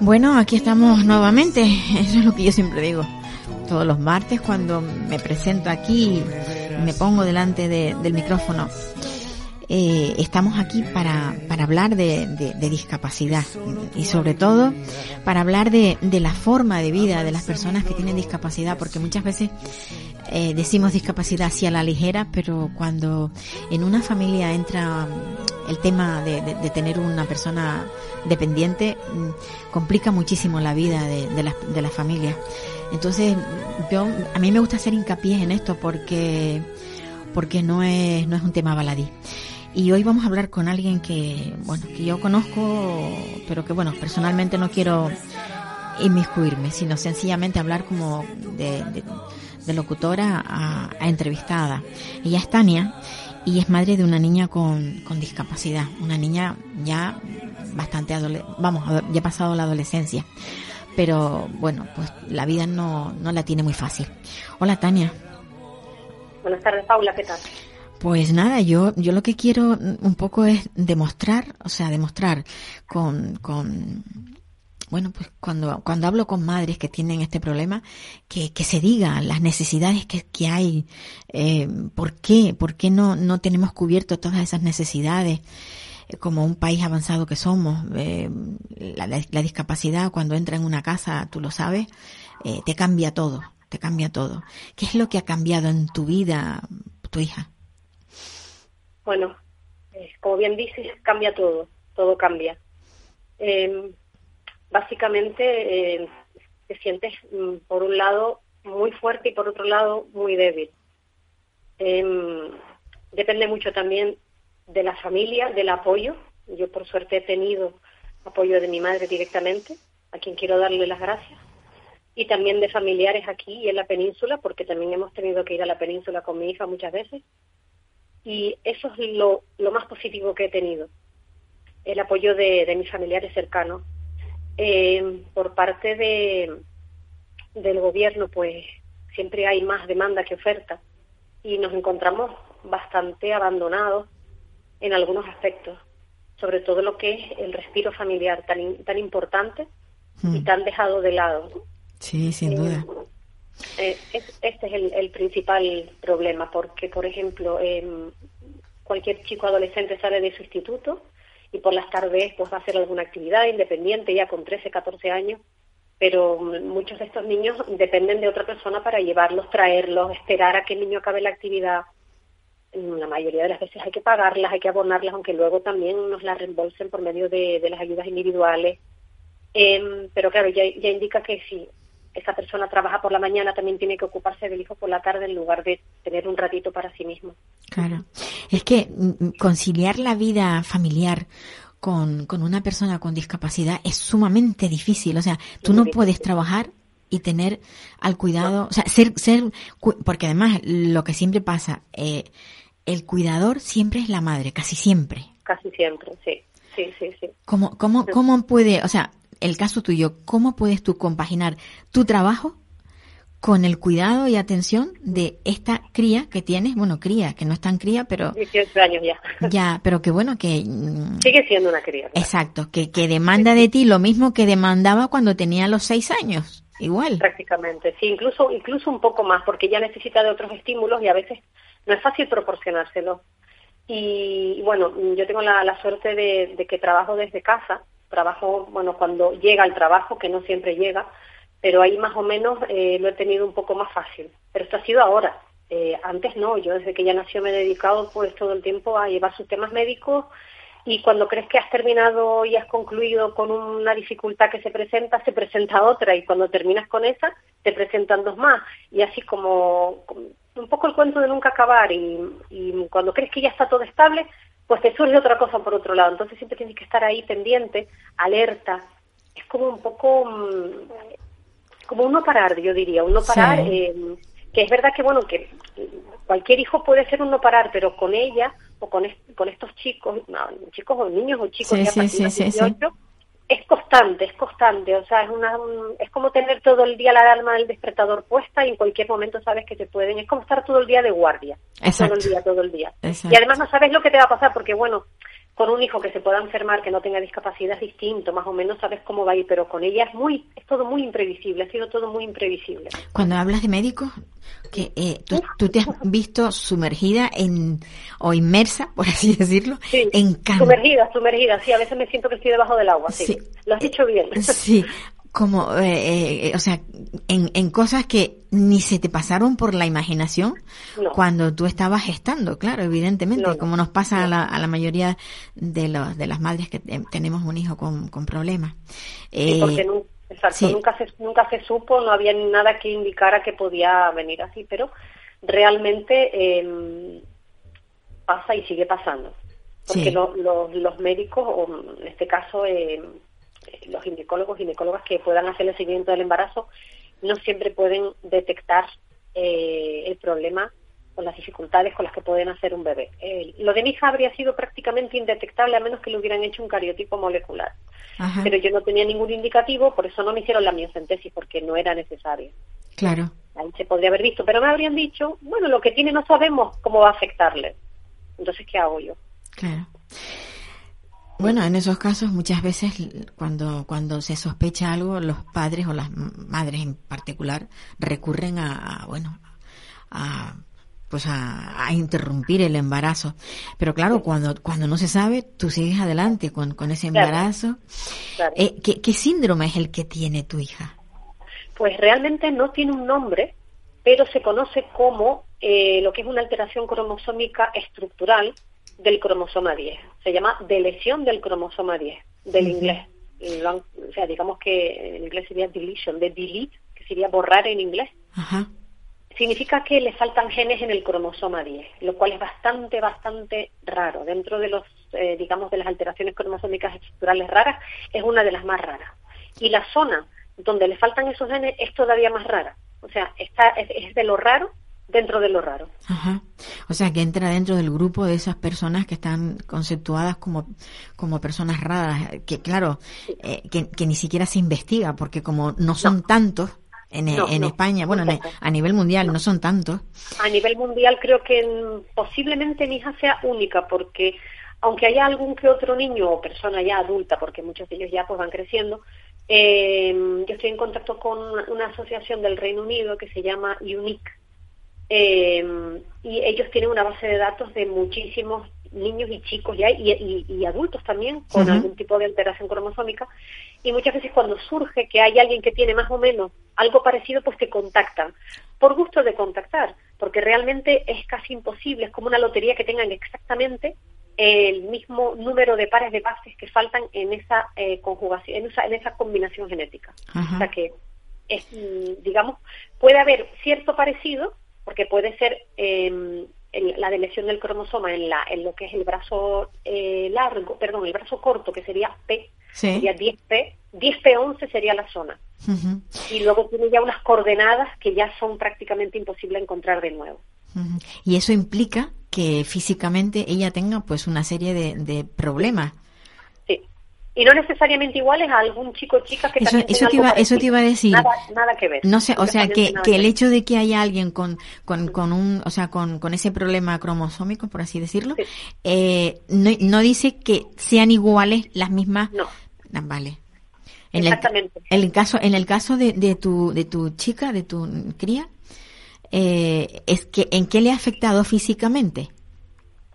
Bueno, aquí estamos nuevamente. Eso es lo que yo siempre digo. Todos los martes cuando me presento aquí me pongo delante de- del micrófono. Eh, estamos aquí para, para hablar de, discapacidad y sobre todo para hablar de, de la forma de vida de las personas que tienen discapacidad porque muchas veces eh, decimos discapacidad así a la ligera, pero cuando en una familia entra el tema de, de- tener una persona dependiente, mm, complica muchísimo la vida de, de la, de la familia. Entonces, yo, a mí me gusta hacer hincapié en esto porque, porque no es, no es un tema baladí. Y hoy vamos a hablar con alguien que, bueno, que yo conozco, pero que, bueno, personalmente no quiero inmiscuirme, sino sencillamente hablar como de, de- locutora a, a entrevistada. Ella es Tania y es madre de una niña con, con discapacidad, una niña ya bastante adole vamos, ya ha pasado la adolescencia. Pero bueno, pues la vida no, no la tiene muy fácil. Hola Tania. Buenas tardes, Paula, ¿qué tal? Pues nada, yo, yo lo que quiero un poco es demostrar, o sea, demostrar con, con, bueno, pues cuando, cuando hablo con madres que tienen este problema, que, que se diga las necesidades que, que hay, eh, por qué, por qué no, no tenemos cubierto todas esas necesidades eh, como un país avanzado que somos. Eh, la, la- discapacidad cuando entra en una casa, tú lo sabes, te cambia todo, te cambia todo. ¿Qué es lo que ha cambiado en tu vida, tu hija? Bueno, eh, como bien dices, cambia todo, todo cambia. Eh, básicamente eh, te sientes, mm, por un lado, muy fuerte y por otro lado, muy débil. Eh, depende mucho también de la familia, del apoyo. Yo, por suerte, he tenido apoyo de mi madre directamente, a quien quiero darle las gracias. Y también de familiares aquí y en la península, porque también hemos tenido que ir a la península con mi hija muchas veces. Y eso es lo, lo más positivo que he tenido, el apoyo de, de mis familiares cercanos. Eh, por parte de, del gobierno, pues siempre hay más demanda que oferta y nos encontramos bastante abandonados en algunos aspectos, sobre todo lo que es el respiro familiar tan, in- tan importante y Mm. tan dejado de lado. Sí, sin Eh, duda. Eh, es- este es el, principal problema, porque, por ejemplo, em, cualquier chico adolescente sale de su instituto y por las tardes pues va a hacer alguna actividad independiente ya con 13, 14 años, pero muchos de estos niños dependen de otra persona para llevarlos, traerlos, esperar a que el niño acabe la actividad. La mayoría de las veces hay que pagarlas, hay que abonarlas, aunque luego también nos las reembolsen por medio de, de las ayudas individuales. Em, pero claro, ya, ya indica que si esa persona trabaja por la mañana, también tiene que ocuparse del hijo por la tarde en lugar de tener un ratito para sí mismo. Claro. Es que mm, conciliar la vida familiar con, con una persona con discapacidad es sumamente difícil. O sea, tú no puedes trabajar y tener al cuidado, o sea, ser, ser, porque además lo que siempre pasa, eh, el cuidador siempre es la madre, casi siempre. Casi siempre, sí, sí, sí, sí. ¿Cómo, cómo, cómo puede, o sea, el caso tuyo, cómo puedes tú compaginar tu trabajo con el cuidado y atención de esta cría que tienes? Bueno, cría, que no es tan cría, pero 18 años ya. ya, pero que bueno, que... mm, Sigue siendo una cría. Exacto, que, que demanda de ti lo mismo que demandaba cuando tenía los seis años. Igual. Prácticamente, sí, incluso, incluso un poco más, porque ya necesita de otros estímulos y a veces no es fácil proporcionárselo. Y, y bueno, yo tengo la, la suerte de, de que trabajo desde casa, trabajo, bueno, cuando llega el trabajo, que no siempre llega, pero ahí más o menos eh, lo he tenido un poco más fácil. Pero esto ha sido ahora. Eh, antes no, yo desde que ya nació me he dedicado pues todo el tiempo a llevar sus temas médicos y cuando crees que has terminado y has concluido con una dificultad que se presenta, se presenta otra y cuando terminas con esa, te presentan dos más y así como, un poco el cuento de nunca acabar y, y cuando crees que ya está todo estable, pues te surge otra cosa por otro lado. Entonces siempre tienes que estar ahí pendiente, alerta. Es como un poco, mm, como un no parar, yo diría, un no parar, eh, que es verdad que, bueno, que cualquier hijo puede ser un no parar, pero con ella o con, con estos chicos, chicos o niños o chicos sí, sí, sí, es constante, es constante, o sea, es una es como tener todo el día la alarma del despertador puesta y en cualquier momento sabes que te pueden, es como estar todo el día de guardia, todo el día, todo el día. Y además no sabes lo que te va a pasar porque bueno, con un hijo que se pueda enfermar, que no tenga discapacidad es distinto, más o menos sabes cómo va a ir, pero con ella es muy, es todo muy imprevisible, ha sido todo muy imprevisible. Cuando hablas de médicos, que eh, tú, te has visto sumergida en, o inmersa, por así decirlo, en Sumergida, sumergida, sí, a veces me siento que estoy debajo del agua, sí. Lo has dicho bien. Sí, como, eh, eh, o sea, en, en, cosas que ni se te pasaron por la imaginación cuando tú estabas gestando, claro, evidentemente, como nos pasa a, la, a la mayoría de, los, de las madres que tenemos un hijo con, con problemas. Eh, porque exacto, nunca, se, nunca se supo, no había nada que indicara que podía venir así, pero realmente eh, pasa y sigue pasando. Porque los médicos, o en este caso, eh, los ginecólogos, ginecólogas que puedan hacer el seguimiento del embarazo, no siempre pueden detectar eh, el problema con las dificultades con las que pueden hacer un bebé. lo de mi hija habría sido prácticamente indetectable a menos que le hubieran hecho un cariotipo molecular. Pero yo no tenía ningún indicativo, por eso no me hicieron la miocentesis, porque no era necesario. Claro. Ahí se podría haber visto, pero me habrían dicho, bueno, lo que tiene no sabemos cómo va a afectarle. Entonces, ¿qué hago yo? Claro. Bueno, en esos casos muchas veces cuando, cuando se sospecha algo, los padres o las madres en particular recurren a, bueno, a, pues a, interrumpir el embarazo. Pero claro, cuando, cuando no se sabe, tú sigues adelante con, con ese embarazo. Eh, ¿qué, síndrome es el que tiene tu hija? Pues realmente no tiene un nombre, pero se conoce como eh, lo que es una alteración cromosómica estructural del cromosoma 10. Se llama delesión del cromosoma 10, del inglés. o sea, digamos que en inglés sería deletion, de delete, que sería borrar en inglés. Significa que le faltan genes en el cromosoma 10, lo cual es bastante, bastante raro. Dentro de los, eh, digamos, de las alteraciones cromosómicas estructurales raras, es una de las más raras. Y la zona donde le faltan esos genes es todavía más rara. O sea, está, es de lo raro dentro de lo raro. Ajá. O sea, que entra dentro del grupo de esas personas que están conceptuadas como, como personas raras, que claro, eh, que, ni siquiera se investiga, porque como no son tantos en, en España, bueno, a nivel mundial no son tantos. A nivel mundial creo que posiblemente mi hija sea única, porque aunque haya algún que otro niño o persona ya adulta, porque muchos de ellos ya pues van creciendo, eh, yo estoy en contacto con una asociación del Reino Unido que se llama UNIC, eh, y ellos tienen una base de datos de muchísimos niños y chicos ya y, adultos también con algún tipo de alteración cromosómica. Y muchas veces cuando surge que hay alguien que tiene más o menos algo parecido pues te contactan. Por gusto de contactar porque realmente es casi imposible es como una lotería que tengan exactamente el mismo número de pares de bases que faltan en esa eh, conjugación en esa, en esa combinación genética. O sea que es, digamos puede haber cierto parecido porque puede ser eh, la delesión del cromosoma en, la, en lo que es el brazo eh, largo, perdón, el brazo corto, que sería P, sería 10P, 10P11 sería la zona. Y luego tiene ya unas coordenadas que ya son prácticamente imposibles encontrar de nuevo. Y eso implica que físicamente ella tenga pues una serie de, de problemas y no necesariamente iguales a algún chico o chica que eso, eso te iba eso te iba a decir. nada, nada que ver. No sé o sea que, que el hecho de que haya alguien con, con, con un o sea con, con ese problema cromosómico por así decirlo eh, no, no dice que sean iguales las mismas. No. Ah, vale. En Exactamente. El, el, caso en el caso de, de tu de tu chica de tu cría eh, es que en qué le ha afectado físicamente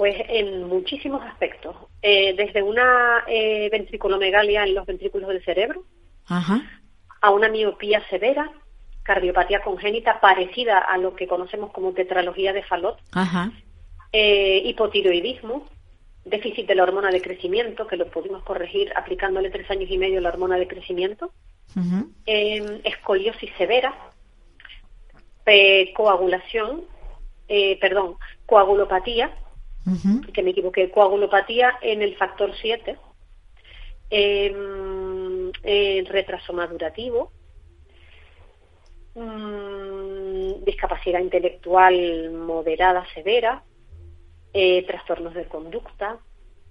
pues en muchísimos aspectos. Eh, desde una eh, ventriculomegalia en los ventrículos del cerebro a una miopía severa, cardiopatía congénita parecida a lo que conocemos como tetralogía de Fallot, Ajá. Eh, hipotiroidismo, déficit de la hormona de crecimiento, que lo pudimos corregir aplicándole tres años y medio la hormona de crecimiento, eh, escoliosis severa, coagulación, eh, perdón, coagulopatía, Que me equivoqué, coagulopatía en el factor 7, eh, eh, retraso madurativo, mm, discapacidad intelectual moderada, severa, eh, trastornos de conducta,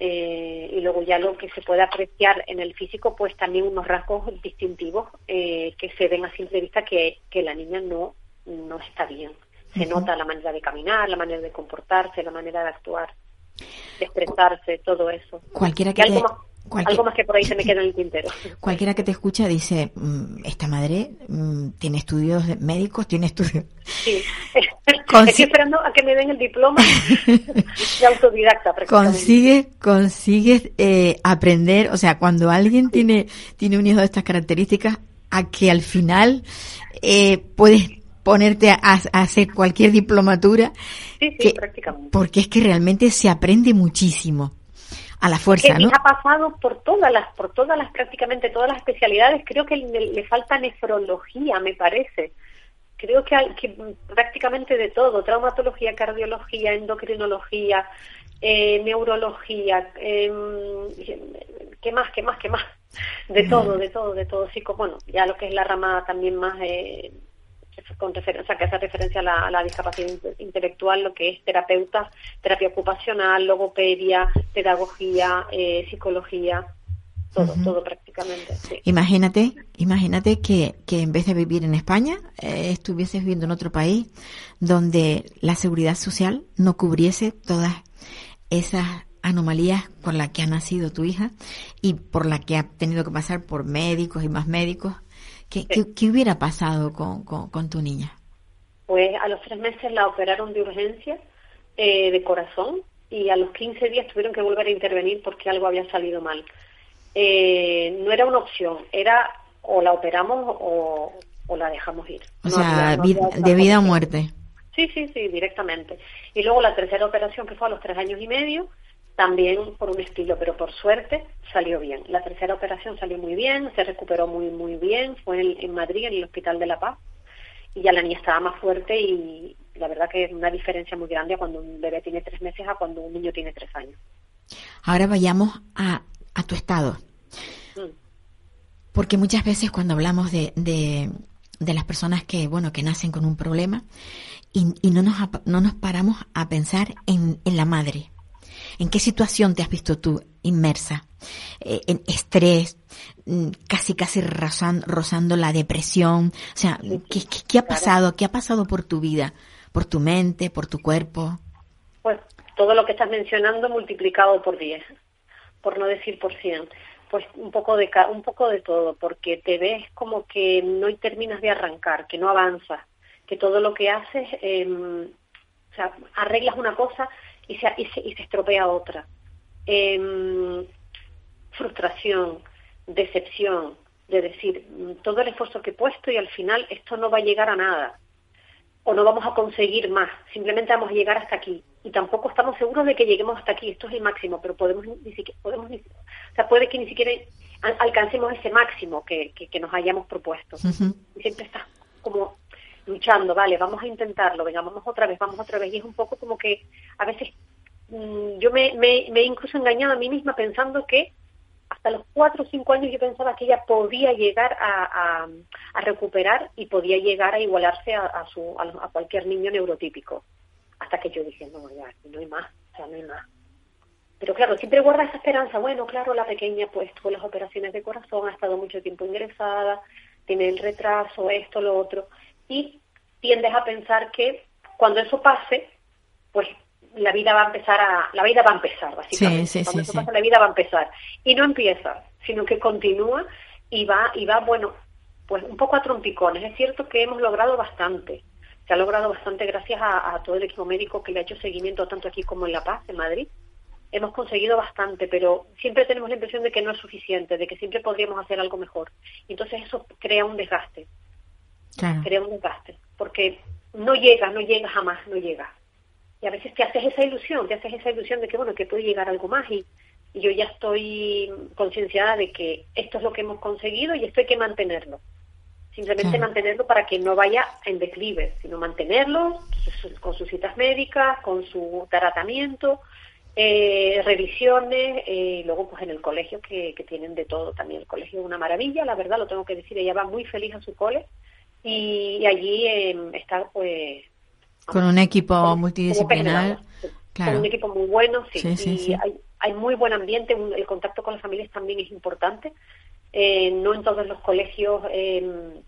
eh, y luego ya lo que se puede apreciar en el físico, pues también unos rasgos distintivos eh, que se ven a simple vista que, que la niña no, no está bien. Se nota la manera de caminar, la manera de comportarse, la manera de actuar, de expresarse, todo eso. Cualquiera que cualquier- algo más que por ahí se me queda en el tintero. Cualquiera que te escucha dice, "Mm, esta madre mm, tiene estudios de- médicos, tiene estudios... Sí. Consi- Estoy esperando a que me den el diploma de autodidacta. Consigues, consigues eh, aprender, o sea, cuando alguien tiene, tiene un hijo de estas características, a que al final eh, puedes ponerte a, a hacer cualquier diplomatura, Sí, sí, que- prácticamente. porque es que realmente se aprende muchísimo a la que fuerza, ¿no? ha pasado por todas las, por todas las, prácticamente todas las especialidades. Creo que le, le falta nefrología, me parece. Creo que, hay, que prácticamente de todo, traumatología, cardiología, endocrinología, eh, neurología, em, ¿qué más, qué más, qué más? De todo, de todo, de todo. Psico, bueno, ya lo que es la rama también más eh, con referencia, que hace referencia a la, a la discapacidad inte- intelectual, lo que es terapeuta, terapia ocupacional, logopedia, pedagogía, eh, psicología, todo, todo prácticamente. Sí. Imagínate, imagínate que, que en vez de vivir en España, eh, estuvieses viviendo en otro país donde la seguridad social no cubriese todas esas anomalías por las que ha nacido tu hija y por la que ha tenido que pasar por médicos y más médicos. ¿Qué, qué- qué hubiera pasado con, con, con tu niña? Pues a los tres meses la operaron de urgencia eh, de corazón y a los 15 días tuvieron que volver a intervenir porque algo había salido mal. Eh, no era una opción, era o la operamos o, o la dejamos ir. O No sea, no de vida o muerte. Sí, sí, sí, directamente. Y luego la tercera operación, que fue a los tres años y medio, también por un estilo, pero por suerte salió bien. La tercera operación salió muy bien, se recuperó muy, muy bien, fue en, en Madrid, en el Hospital de la Paz, y ya la niña estaba más fuerte y la verdad que es una diferencia muy grande a cuando un bebé tiene tres meses a cuando un niño tiene tres años. Ahora vayamos a, a tu estado. Mm. Porque muchas veces cuando hablamos de, de, de las personas que, bueno, que nacen con un problema y, y no, nos, no nos paramos a pensar en, en la madre. ¿En qué situación te has visto tú inmersa? Eh, en estrés, mm, casi casi rozan- rozando la depresión. O sea, ¿qué, qué, qué ha pasado? ¿Qué ha pasado por tu vida? ¿Por tu mente? ¿Por tu cuerpo? Pues todo lo que estás mencionando multiplicado por 10, por no decir por 100. Pues un poco de un poco de todo, porque te ves como que no terminas de arrancar, que no avanzas, que todo lo que haces, em, o sea, arreglas una cosa y se, y se, y se estropea otra. Em, frustración, decepción, de decir, mm, todo el esfuerzo que he puesto y al final esto no va a llegar a nada o no vamos a conseguir más, simplemente vamos a llegar hasta aquí y tampoco estamos seguros de que lleguemos hasta aquí, esto es el máximo, pero podemos ni siquiera, podemos ni- o sea, puede que ni siquiera al- alcancemos ese máximo que, que, que nos hayamos propuesto. Y siempre estás como luchando, vale, vamos a intentarlo, venga, vamos otra vez, vamos otra vez, y es un poco como que a veces mm, yo me, me, me he incluso engañado a mí misma pensando que hasta los cuatro o cinco años yo pensaba que ella podía llegar a, a, recuperar y podía llegar a igualarse a, a, su, a, cualquier niño neurotípico. Hasta que yo dije, no, ya, no hay más, sea, no hay más. Pero claro, siempre guarda esa esperanza. Bueno, claro, la pequeña pues tuvo las operaciones de corazón, ha estado mucho tiempo ingresada, tiene el retraso, esto, lo otro. Y tiendes a pensar que cuando eso pase, pues la vida va a empezar a la vida va a empezar básicamente. Sí, sí, cuando sí, eso pasa la vida va a empezar. Y no empieza sino que continúa y va y va bueno pues un poco a trompicones. Es cierto que hemos logrado bastante. Se ha logrado bastante gracias a, a todo el equipo médico que le ha hecho seguimiento tanto aquí como en La Paz en Madrid. Hemos conseguido bastante pero siempre tenemos la impresión de que no es suficiente de que siempre podríamos hacer algo mejor. Y entonces eso crea un desgaste Claro. crea un desgaste porque no llega no llega jamás no llega y a veces te haces esa ilusión, te haces esa ilusión de que, bueno, que puede llegar algo más y, y yo ya estoy concienciada de que esto es lo que hemos conseguido y esto hay que mantenerlo. Simplemente Claro. mantenerlo para que no vaya en declive, sino mantenerlo con sus citas médicas, con su tratamiento, eh, revisiones, eh, y luego pues en el colegio que, que tienen de todo también. El colegio es una maravilla, la verdad, lo tengo que decir, ella va muy feliz a su cole y, allí eh, está pues Con un equipo multidisciplinar. Claro. Con un equipo muy bueno, sí. Sí, sí, y sí. Hay, hay muy buen ambiente, un- el contacto con las familias también es importante. Eh, no en todos los colegios, eh,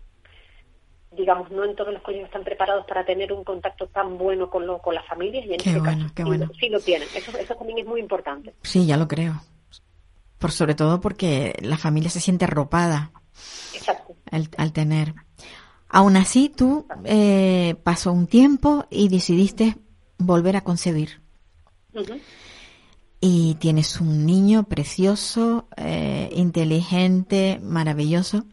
digamos, no en todos los colegios están preparados para tener un contacto tan bueno con, lo, con las familias y en Qué este bueno, caso qué sí, bueno. sí lo tienen. Eso, eso también es muy importante. Sí, ya lo creo. Por sobre todo porque la familia se siente arropada Exacto. al, al tener. Aún así, tú eh, pasó un tiempo y decidiste volver a concebir. Y tienes un niño precioso, eh, inteligente, maravilloso.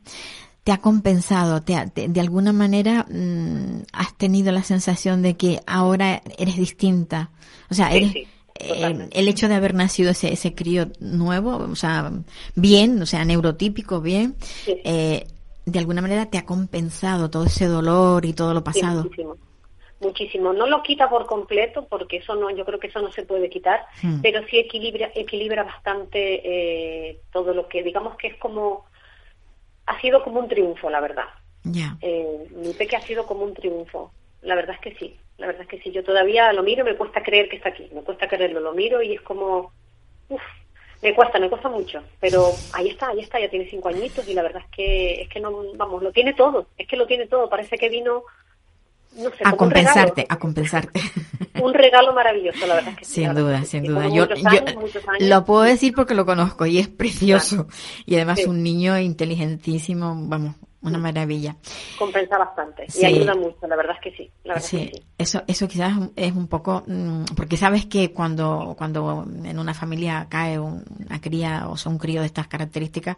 ¿Te ha compensado? ¿Te ha- te- ¿De alguna manera mm, has tenido la sensación de que ahora eres distinta? O sea, eres, sí, eh, el hecho de haber nacido ese, ese crío nuevo, o sea, bien, o sea, neurotípico, bien, Sí. eh, de alguna manera te ha compensado todo ese dolor y todo lo Sí, pasado. muchísimo. Muchísimo. No lo quita por completo, porque eso no, yo creo que eso no se puede quitar, Hmm. pero sí equilibra, equilibra bastante eh, todo lo que, digamos que es como, ha sido como un triunfo, la verdad. Ya. Eh, mi peque ha sido como un triunfo. La verdad es que sí, la verdad es que sí. Yo todavía lo miro y me cuesta creer que está aquí, me cuesta creerlo, lo miro y es como, uff, me cuesta, me cuesta mucho. Pero ahí está, ahí está, ya tiene cinco añitos y la verdad es que, es que no, vamos, lo tiene todo, es que lo tiene todo. Parece que vino, no sé, A compensarte, a compensarte. Un regalo maravilloso, la verdad es que Sin duda, sin duda. Yo, lo puedo decir porque lo conozco y es precioso. Y además Sí. un niño inteligentísimo, vamos, una maravilla. compensa bastante Sí. y ayuda mucho, la verdad es que sí, la verdad es Sí, que sí. eso, eso quizás es un poco, mm, porque sabes que cuando, cuando en una familia cae un- una cría o sea, un crío de estas características,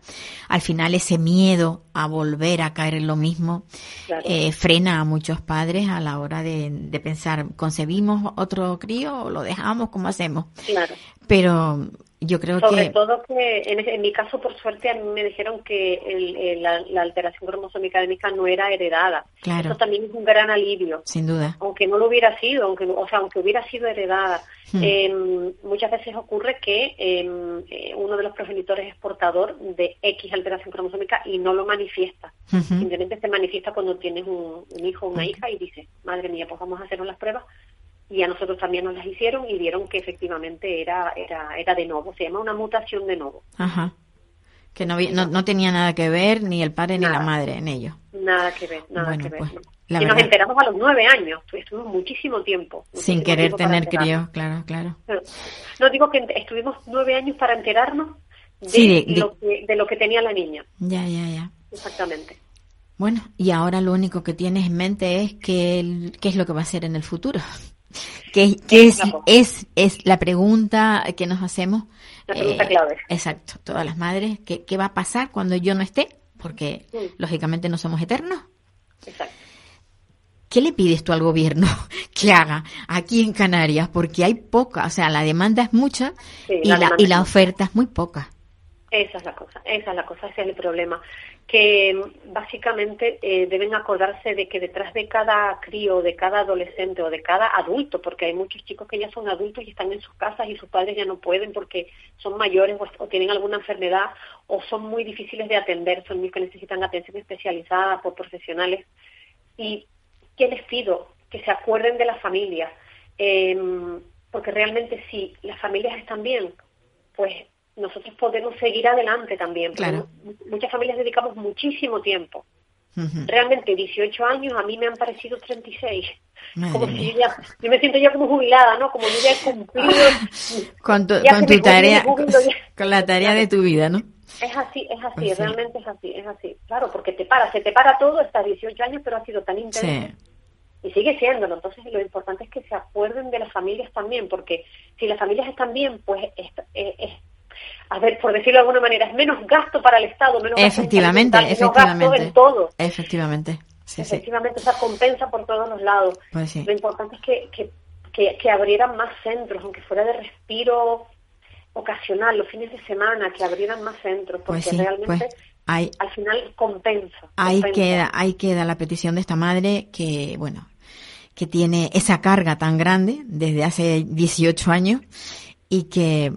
al final ese miedo a volver a caer en lo mismo Claro. eh, frena a muchos padres a la hora de, de pensar, ¿concebimos otro crío o lo dejamos? ¿Cómo hacemos? Claro. Pero yo creo Sobre que... todo que en, en mi caso, por suerte, a mí me dijeron que el- el- la, la alteración cromosómica de mi hija no era heredada. Claro. Eso también es un gran alivio. Sin duda. Aunque no lo hubiera sido, aunque, o sea, aunque hubiera sido heredada, Hmm. eh, muchas veces ocurre que eh, eh, uno de los progenitores es portador de X alteración cromosómica y no lo manifiesta. Ujú. Simplemente se manifiesta cuando tienes un, un hijo o una hija y dices, madre mía, pues vamos a hacernos las pruebas. Y a nosotros también nos las hicieron y vieron que efectivamente era, era, era de nuevo. Se llama una mutación de nuevo. Ajá. Que no, no, no tenía nada que ver ni el padre ni la madre en ello. Nada que ver, nada Bueno, que ver. pues, no. la y nos enteramos a los nueve años. Estuvimos muchísimo tiempo. Sin querer tiempo tener enterarnos. crío, claro, claro. No, digo que estuvimos nueve años para enterarnos de, Sí, de- de- Lo que, de lo que tenía la niña. Ya, ya, ya. Exactamente. Bueno, y ahora lo único que tienes en mente es que el- qué es lo que va a hacer en el futuro. ¿Qué, qué es, es, es la pregunta que nos hacemos? eh, La pregunta clave. Exacto, todas las madres. ¿qué, ¿Qué va a pasar cuando yo no esté? Porque Mm. lógicamente no somos eternos. Exacto. ¿Qué le pides tú al gobierno que haga aquí en Canarias? Porque hay poca, o sea, la demanda es mucha Sí, y, la y la oferta es muy poca. Esa es la cosa, esa es la cosa, ese es el problema. Que mm, básicamente eh, deben acordarse de que detrás de cada crío, de cada adolescente o de cada adulto, porque hay muchos chicos que ya son adultos y están en sus casas y sus padres ya no pueden porque son mayores o, tienen alguna enfermedad o son muy difíciles de atender, son niños que necesitan atención especializada por profesionales. ¿Y qué les pido? Que se acuerden de la familia, eh, porque realmente si las familias están bien, pues nosotros podemos seguir adelante también. Claro. mu- Muchas familias dedicamos muchísimo tiempo. Ujú. Realmente 18 años a mí me han parecido 36. Madre como si yo, ya, yo me siento ya como jubilada, ¿no? Como yo ya he cumplido. Con tu, con tarea, jubilo con la tarea de tu vida, ¿no? Es así, es así, Pues sí. realmente es así, es así. Claro, porque te para, se te para todo, estás 18 años, pero ha sido tan intenso. Sí. Y sigue siéndolo. Entonces, lo importante es que se acuerden de las familias también, porque si las familias están bien, pues es, eh, es- a ver, por decirlo de alguna manera, es menos gasto para el Estado, menos gasto en Efectivamente, salud mental, menos gasto efectivamente. en todo. Efectivamente. Sí, sí. Efectivamente, o sea, compensa por todos los lados. Pues sí. Lo importante es que, que, que, que abrieran más centros, aunque fuera de respiro ocasional, los fines de semana, que abrieran más centros, porque Pues sí, realmente pues hay, al final compensa. ahí compensa. queda, ahí queda la petición de esta madre que, bueno, que tiene esa carga tan grande desde hace 18 años y que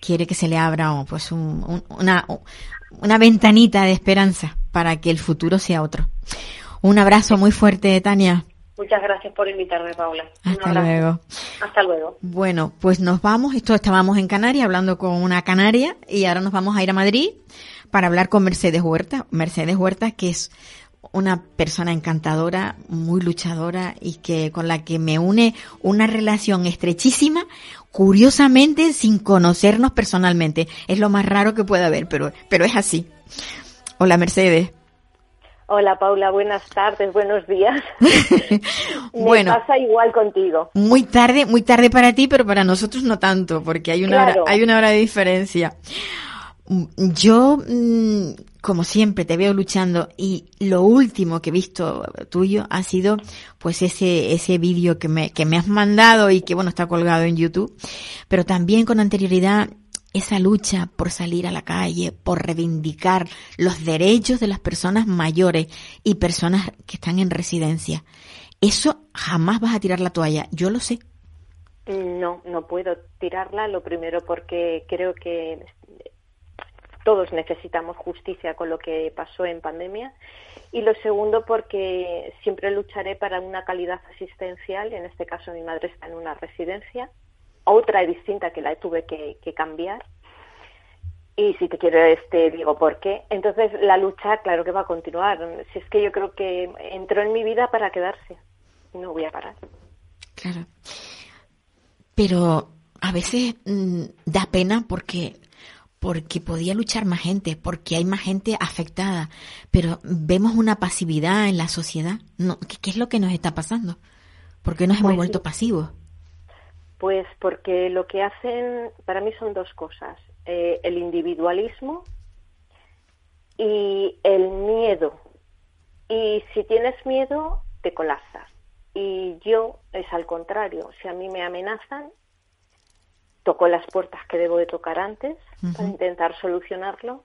quiere que se le abra oh, pues un- un- una, una ventanita de esperanza para que el futuro sea otro. Un abrazo muy fuerte, Tania. Muchas gracias por invitarme, Paula. Hasta luego. Hasta luego. Bueno, pues nos vamos. Esto estábamos en Canarias hablando con una canaria y ahora nos vamos a ir a Madrid para hablar con Mercedes Huerta. Mercedes Huerta, que es una persona encantadora, muy luchadora y que con la que me une una relación estrechísima, curiosamente sin conocernos personalmente. Es lo más raro que puede haber, pero, pero es así. Hola Mercedes. Hola Paula, buenas tardes, buenos días. bueno. Me pasa igual contigo. Muy tarde, muy tarde para ti, pero para nosotros no tanto, porque hay una Claro. hora, hay una hora de diferencia. Mm, Yo, mm, como siempre, te veo luchando y lo último que he visto tuyo ha sido, pues ese ese vídeo que me que me has mandado y que bueno está colgado en YouTube, pero también con anterioridad esa lucha por salir a la calle, por reivindicar los derechos de las personas mayores y personas que están en residencia. Eso jamás vas a tirar la toalla, yo lo sé. No, no puedo tirarla, lo primero porque creo que todos necesitamos justicia con lo que pasó en pandemia. Y lo segundo porque siempre lucharé para una calidad asistencial, en este caso mi madre está en una residencia, otra distinta que la tuve que, cambiar. Y si te quiero este digo por qué entonces la lucha claro que va a continuar. Si es que yo creo que entró en mi vida para quedarse. No voy a parar. Claro. Pero a veces mm, da pena porque porque podía luchar más gente, porque hay más gente afectada, pero vemos una pasividad en la sociedad. No, ¿qué, qué es lo que nos está pasando? ¿Por qué nos hemos Pues- vuelto pasivos? Pues porque lo que hacen para mí son dos cosas. Eh, el individualismo y el miedo. Y si tienes miedo, te colapsas. Y yo es al contrario. Si a mí me amenazan, toco las puertas que debo de tocar antes para intentar solucionarlo.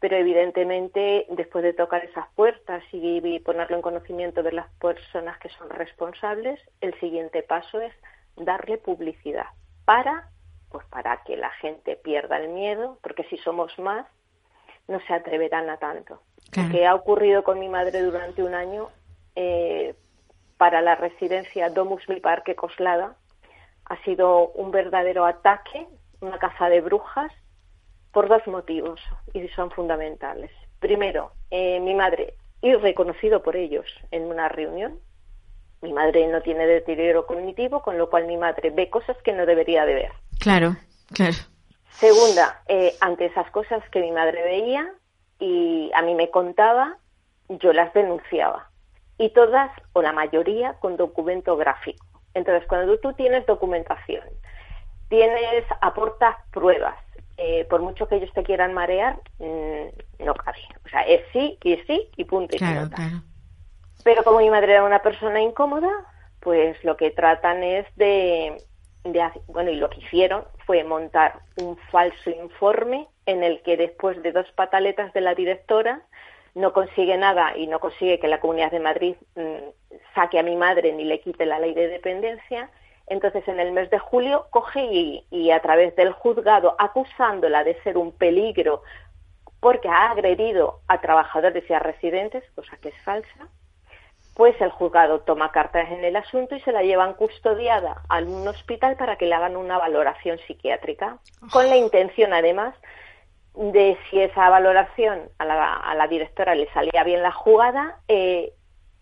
Pero evidentemente, después de tocar esas puertas y, y ponerlo en conocimiento de las personas que son responsables, el siguiente paso es darle publicidad para pues para que la gente pierda el miedo porque si somos más no se atreverán a tanto Claro. lo que ha ocurrido con mi madre durante un año eh, para la residencia Domus Mi Parque Coslada ha sido un verdadero ataque una caza de brujas por dos motivos y son fundamentales primero eh, mi madre y reconocido por ellos en una reunión mi madre no tiene deterioro cognitivo, con lo cual mi madre ve cosas que no debería de ver. Claro, claro. Segunda, eh, ante esas cosas que mi madre veía y a mí me contaba, yo las denunciaba. Y todas, o la mayoría, con documento gráfico. Entonces, cuando tú tienes documentación, tienes, aportas pruebas, eh, por mucho que ellos te quieran marear, mm, no cabe. O sea, es sí y sí y punto y Claro, claro. Pero como mi madre era una persona incómoda, pues lo que tratan es de, de bueno, y lo que hicieron fue montar un falso informe en el que después de dos pataletas de la directora no consigue nada y no consigue que la Comunidad de Madrid mm, saque a mi madre ni le quite la ley de dependencia. Entonces, en el mes de julio coge y, y a través del juzgado, acusándola de ser un peligro porque ha agredido a trabajadores y a residentes, cosa que es falsa, pues el juzgado toma cartas en el asunto y se la llevan custodiada a un hospital para que le hagan una valoración psiquiátrica, con la intención además de si esa valoración a la, a la directora le salía bien la jugada, eh,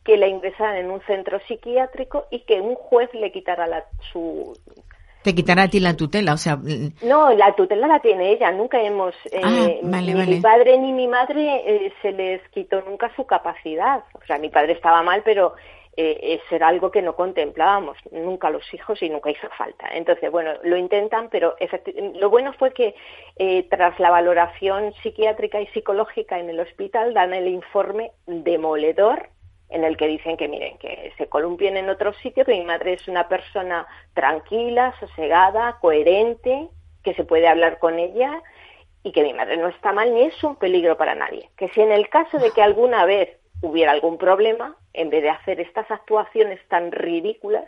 que la ingresaran en un centro psiquiátrico y que un juez le quitara la, su... Te quitará a ti la tutela, o sea, No, la tutela la tiene ella, nunca hemos... eh, Ah, vale, ni vale. mi padre ni mi madre eh, se les quitó nunca su capacidad. O sea, mi padre estaba mal, pero eh, eso era algo que no contemplábamos, nunca los hijos y nunca hizo falta. Entonces, bueno, lo intentan, pero lo bueno fue que eh, tras la valoración psiquiátrica y psicológica en el hospital dan el informe demoledor en el que dicen que miren, que se columpien en otro sitio, que mi madre es una persona tranquila, sosegada, coherente, que se puede hablar con ella y que mi madre no está mal ni es un peligro para nadie. Que si en el caso de que alguna vez hubiera algún problema, en vez de hacer estas actuaciones tan ridículas,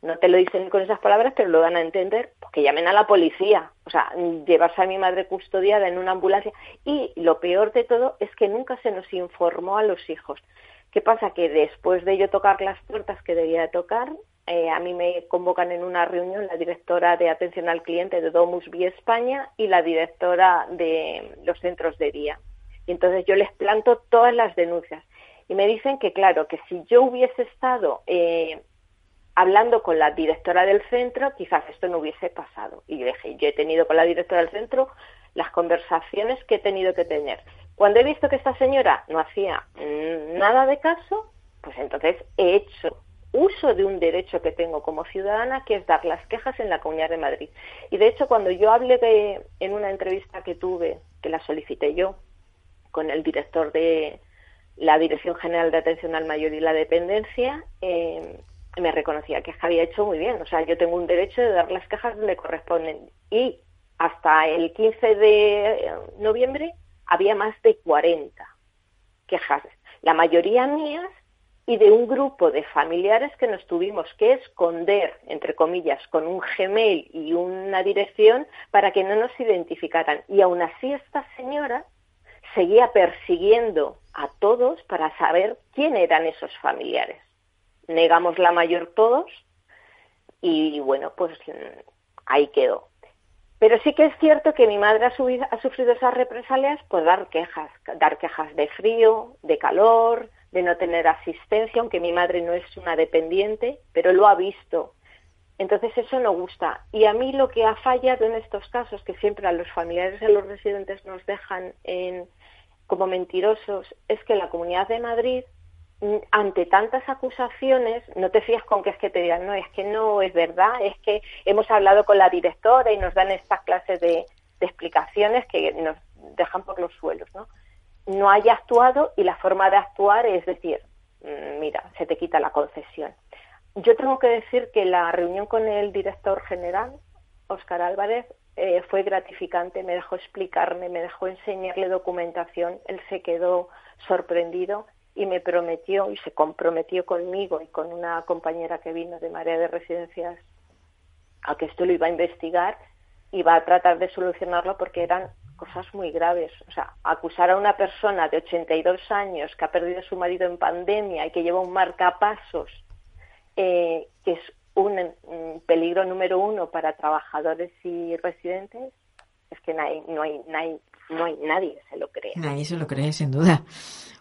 no te lo dicen con esas palabras, pero lo dan a entender, pues que llamen a la policía. O sea, llevarse a mi madre custodiada en una ambulancia. Y lo peor de todo es que nunca se nos informó a los hijos. ¿Qué pasa? Que después de yo tocar las puertas que debía tocar, eh, a mí me convocan en una reunión la directora de atención al cliente de Domus Vía España y la directora de los centros de día. Y entonces yo les planto todas las denuncias. Y me dicen que, claro, que si yo hubiese estado eh, hablando con la directora del centro, quizás esto no hubiese pasado. Y dije, yo he tenido con la directora del centro las conversaciones que he tenido que tener. Cuando he visto que esta señora no hacía nada de caso, pues entonces he hecho uso de un derecho que tengo como ciudadana, que es dar las quejas en la Comunidad de Madrid. Y de hecho, cuando yo hablé de, en una entrevista que tuve, que la solicité yo, con el director de la Dirección General de Atención al Mayor y la Dependencia, eh, me reconocía que había hecho muy bien. O sea, yo tengo un derecho de dar las quejas donde corresponden. Y hasta el 15 de noviembre había más de 40 quejas, la mayoría mías y de un grupo de familiares que nos tuvimos que esconder, entre comillas, con un Gmail y una dirección para que no nos identificaran. Y aún así esta señora seguía persiguiendo a todos para saber quién eran esos familiares. Negamos la mayor todos y bueno, pues ahí quedó. Pero sí que es cierto que mi madre ha, ha, sufrido esas represalias por dar quejas, dar quejas de frío, de calor, de no tener asistencia, aunque mi madre no es una dependiente, pero lo ha visto. Entonces eso no gusta. Y a mí lo que ha fallado en estos casos, que siempre a los familiares de los residentes nos dejan en, como mentirosos, es que la Comunidad de Madrid ante tantas acusaciones, no te fías con que es que te digan, no, es que no es verdad, es que hemos hablado con la directora y nos dan estas clases de, explicaciones que nos dejan por los suelos, ¿no? No haya actuado y la forma de actuar es decir, mm, mira, se te quita la concesión. Yo tengo que decir que la reunión con el director general, Óscar Álvarez, eh, fue gratificante, me dejó explicarme, me dejó enseñarle documentación, él se quedó sorprendido y me prometió y se comprometió conmigo y con una compañera que vino de Marea de Residencias a que esto lo iba a investigar y va a tratar de solucionarlo porque eran cosas muy graves. O sea, acusar a una persona de 82 años que ha perdido a su marido en pandemia y que lleva un marcapasos, eh, que es un, peligro número uno para trabajadores y residentes, es que no hay, no hay, no hay, no hay nadie se lo cree. Nadie se lo cree, sin duda.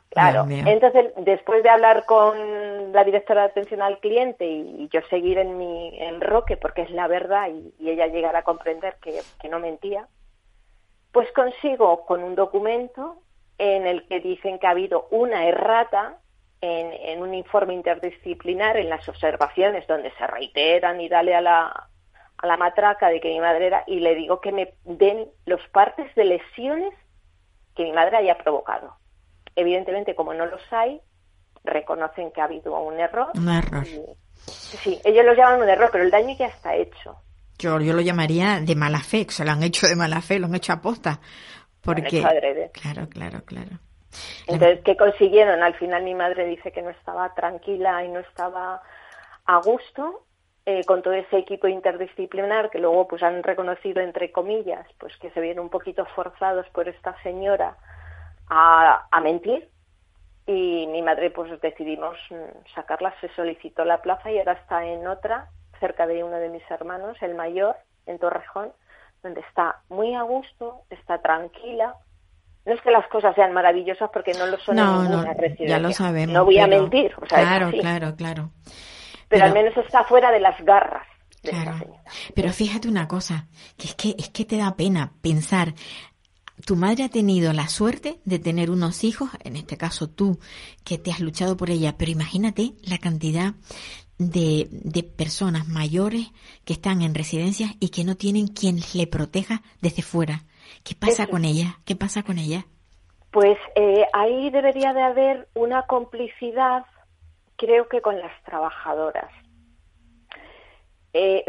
Claro, entonces después de hablar con la directora de atención al cliente y, yo seguir en mi enroque porque es la verdad y, ella llegar a comprender que, no mentía, pues consigo con un documento en el que dicen que ha habido una errata en, en, un informe interdisciplinar en las observaciones donde se reiteran y dale a la, a la matraca de que mi madre era y le digo que me den los partes de lesiones que mi madre haya provocado evidentemente, como no los hay, reconocen que ha habido un error. Un error. sí, ellos lo llaman un error, pero el daño ya está hecho. Yo, yo lo llamaría de mala fe, se lo han hecho de mala fe, lo han hecho a posta. Porque... Claro, claro, claro. Entonces, ¿qué consiguieron? Al final mi madre dice que no estaba tranquila y no estaba a gusto eh, con todo ese equipo interdisciplinar que luego pues han reconocido entre comillas pues que se vieron un poquito forzados por esta señora a, mentir y mi madre pues decidimos mm, sacarla, se solicitó la plaza y ahora está en otra, cerca de uno de mis hermanos, el mayor, en Torrejón, donde está muy a gusto, está tranquila. No es que las cosas sean maravillosas porque no lo son en ninguna no, Ya lo sabemos. No voy a mentir. claro, claro, claro. Pero, al menos está fuera de las garras. De claro. Pero fíjate una cosa, que es que es que te da pena pensar tu madre ha tenido la suerte de tener unos hijos, en este caso tú, que te has luchado por ella, pero imagínate la cantidad de, de personas mayores que están en residencias y que no tienen quien le proteja desde fuera. ¿Qué pasa con ella? ¿Qué pasa con ella? Pues eh, ahí debería de haber una complicidad creo que con las trabajadoras. Eh,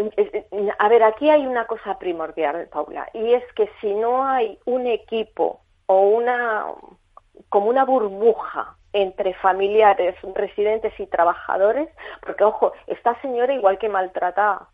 a ver, aquí hay una cosa primordial, Paula, y es que si no hay un equipo o una como una burbuja entre familiares, residentes y trabajadores, porque ojo, esta señora igual que maltrata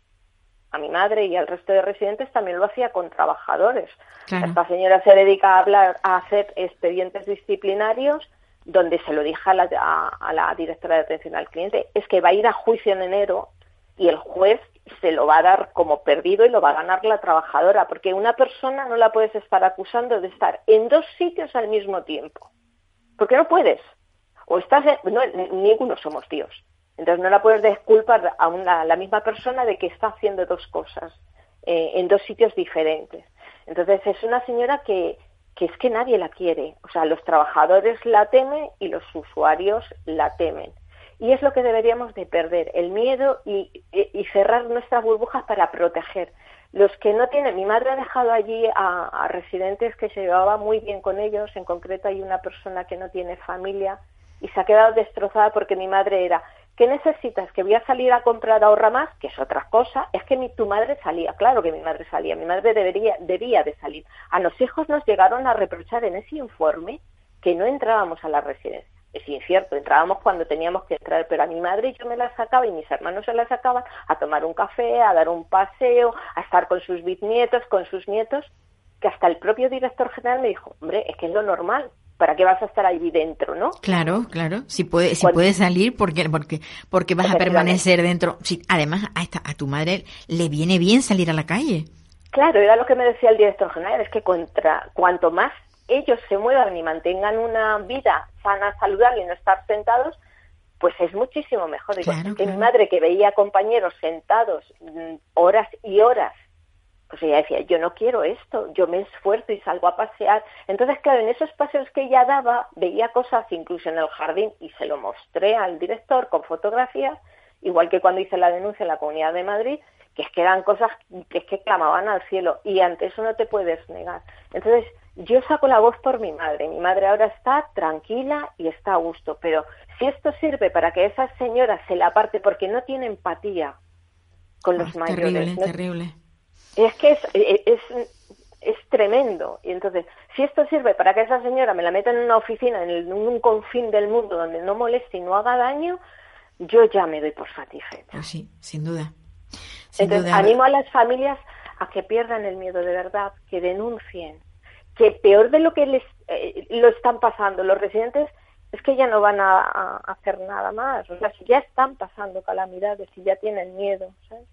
a mi madre y al resto de residentes también lo hacía con trabajadores. Esta señora se dedica a hablar, a hacer expedientes disciplinarios donde se lo dije a la, a la directora de atención al cliente, es que va a ir a juicio en enero y el juez se lo va a dar como perdido y lo va a ganar la trabajadora, porque una persona no la puedes estar acusando de estar en dos sitios al mismo tiempo, porque no puedes. O estás, no, ninguno somos Dios. Entonces no la puedes desculpar a, una, la misma persona de que está haciendo dos cosas eh, en dos sitios diferentes. Entonces es una señora que, es que nadie la quiere. O sea, los trabajadores la temen y los usuarios la temen. Y es lo que deberíamos de perder, el miedo y, cerrar nuestras burbujas para proteger. Los que no tienen, mi madre ha dejado allí a residentes que se llevaba muy bien con ellos, en concreto hay una persona que no tiene familia y se ha quedado destrozada porque mi madre era, ¿qué necesitas? ¿Que voy a salir a comprar ahorra más? Que es otra cosa. Es que mi, tu madre salía, claro que mi madre salía, mi madre debería, debía de salir. A los hijos nos llegaron a reprochar en ese informe que no entrábamos a la residencia. Es incierto, entrábamos cuando teníamos que entrar, pero a mi madre yo me la sacaba y mis hermanos se la sacaban a tomar un café, a dar un paseo, a estar con sus bisnietos, con sus nietos, que hasta el propio director general me dijo, hombre, es que es lo normal, ¿para qué vas a estar ahí dentro, no? Claro, claro. Si puede, si puedes salir, porque, porque, porque vas a permanecer dentro. Si, además, a, esta, a tu madre le viene bien salir a la calle. Claro, era lo que me decía el director general, es que contra, cuanto más ellos se muevan y mantengan una vida sana, saludable y no estar sentados, pues es muchísimo mejor. que mi madre que veía compañeros sentados mm, horas y horas pues ella decía, yo no quiero esto, yo me esfuerzo y salgo a pasear. Entonces, claro, en esos paseos que ella daba, veía cosas incluso en el jardín y se lo mostré al director con fotografías, igual que cuando hice la denuncia en la Comunidad de Madrid, que es que eran cosas que es que clamaban al cielo y ante eso no te puedes negar. Entonces, yo saco la voz por mi madre. Mi madre ahora está tranquila y está a gusto, pero si esto sirve para que esa señora se la aparte porque no tiene empatía con los mayores. Terrible, terrible es que es, e, es, es, tremendo. Y entonces, si esto sirve para que esa señora me la meta en una oficina, en, un confín del mundo donde no moleste y no haga daño, yo ya me doy por satisfecha. Pues sí, sin duda. entonces, animo a las familias a que pierdan el miedo de verdad, que denuncien, que peor de lo que les eh, lo están pasando los residentes es que ya no van a, hacer nada más. O sea, si ya están pasando calamidades, si ya tienen miedo, ¿sabes?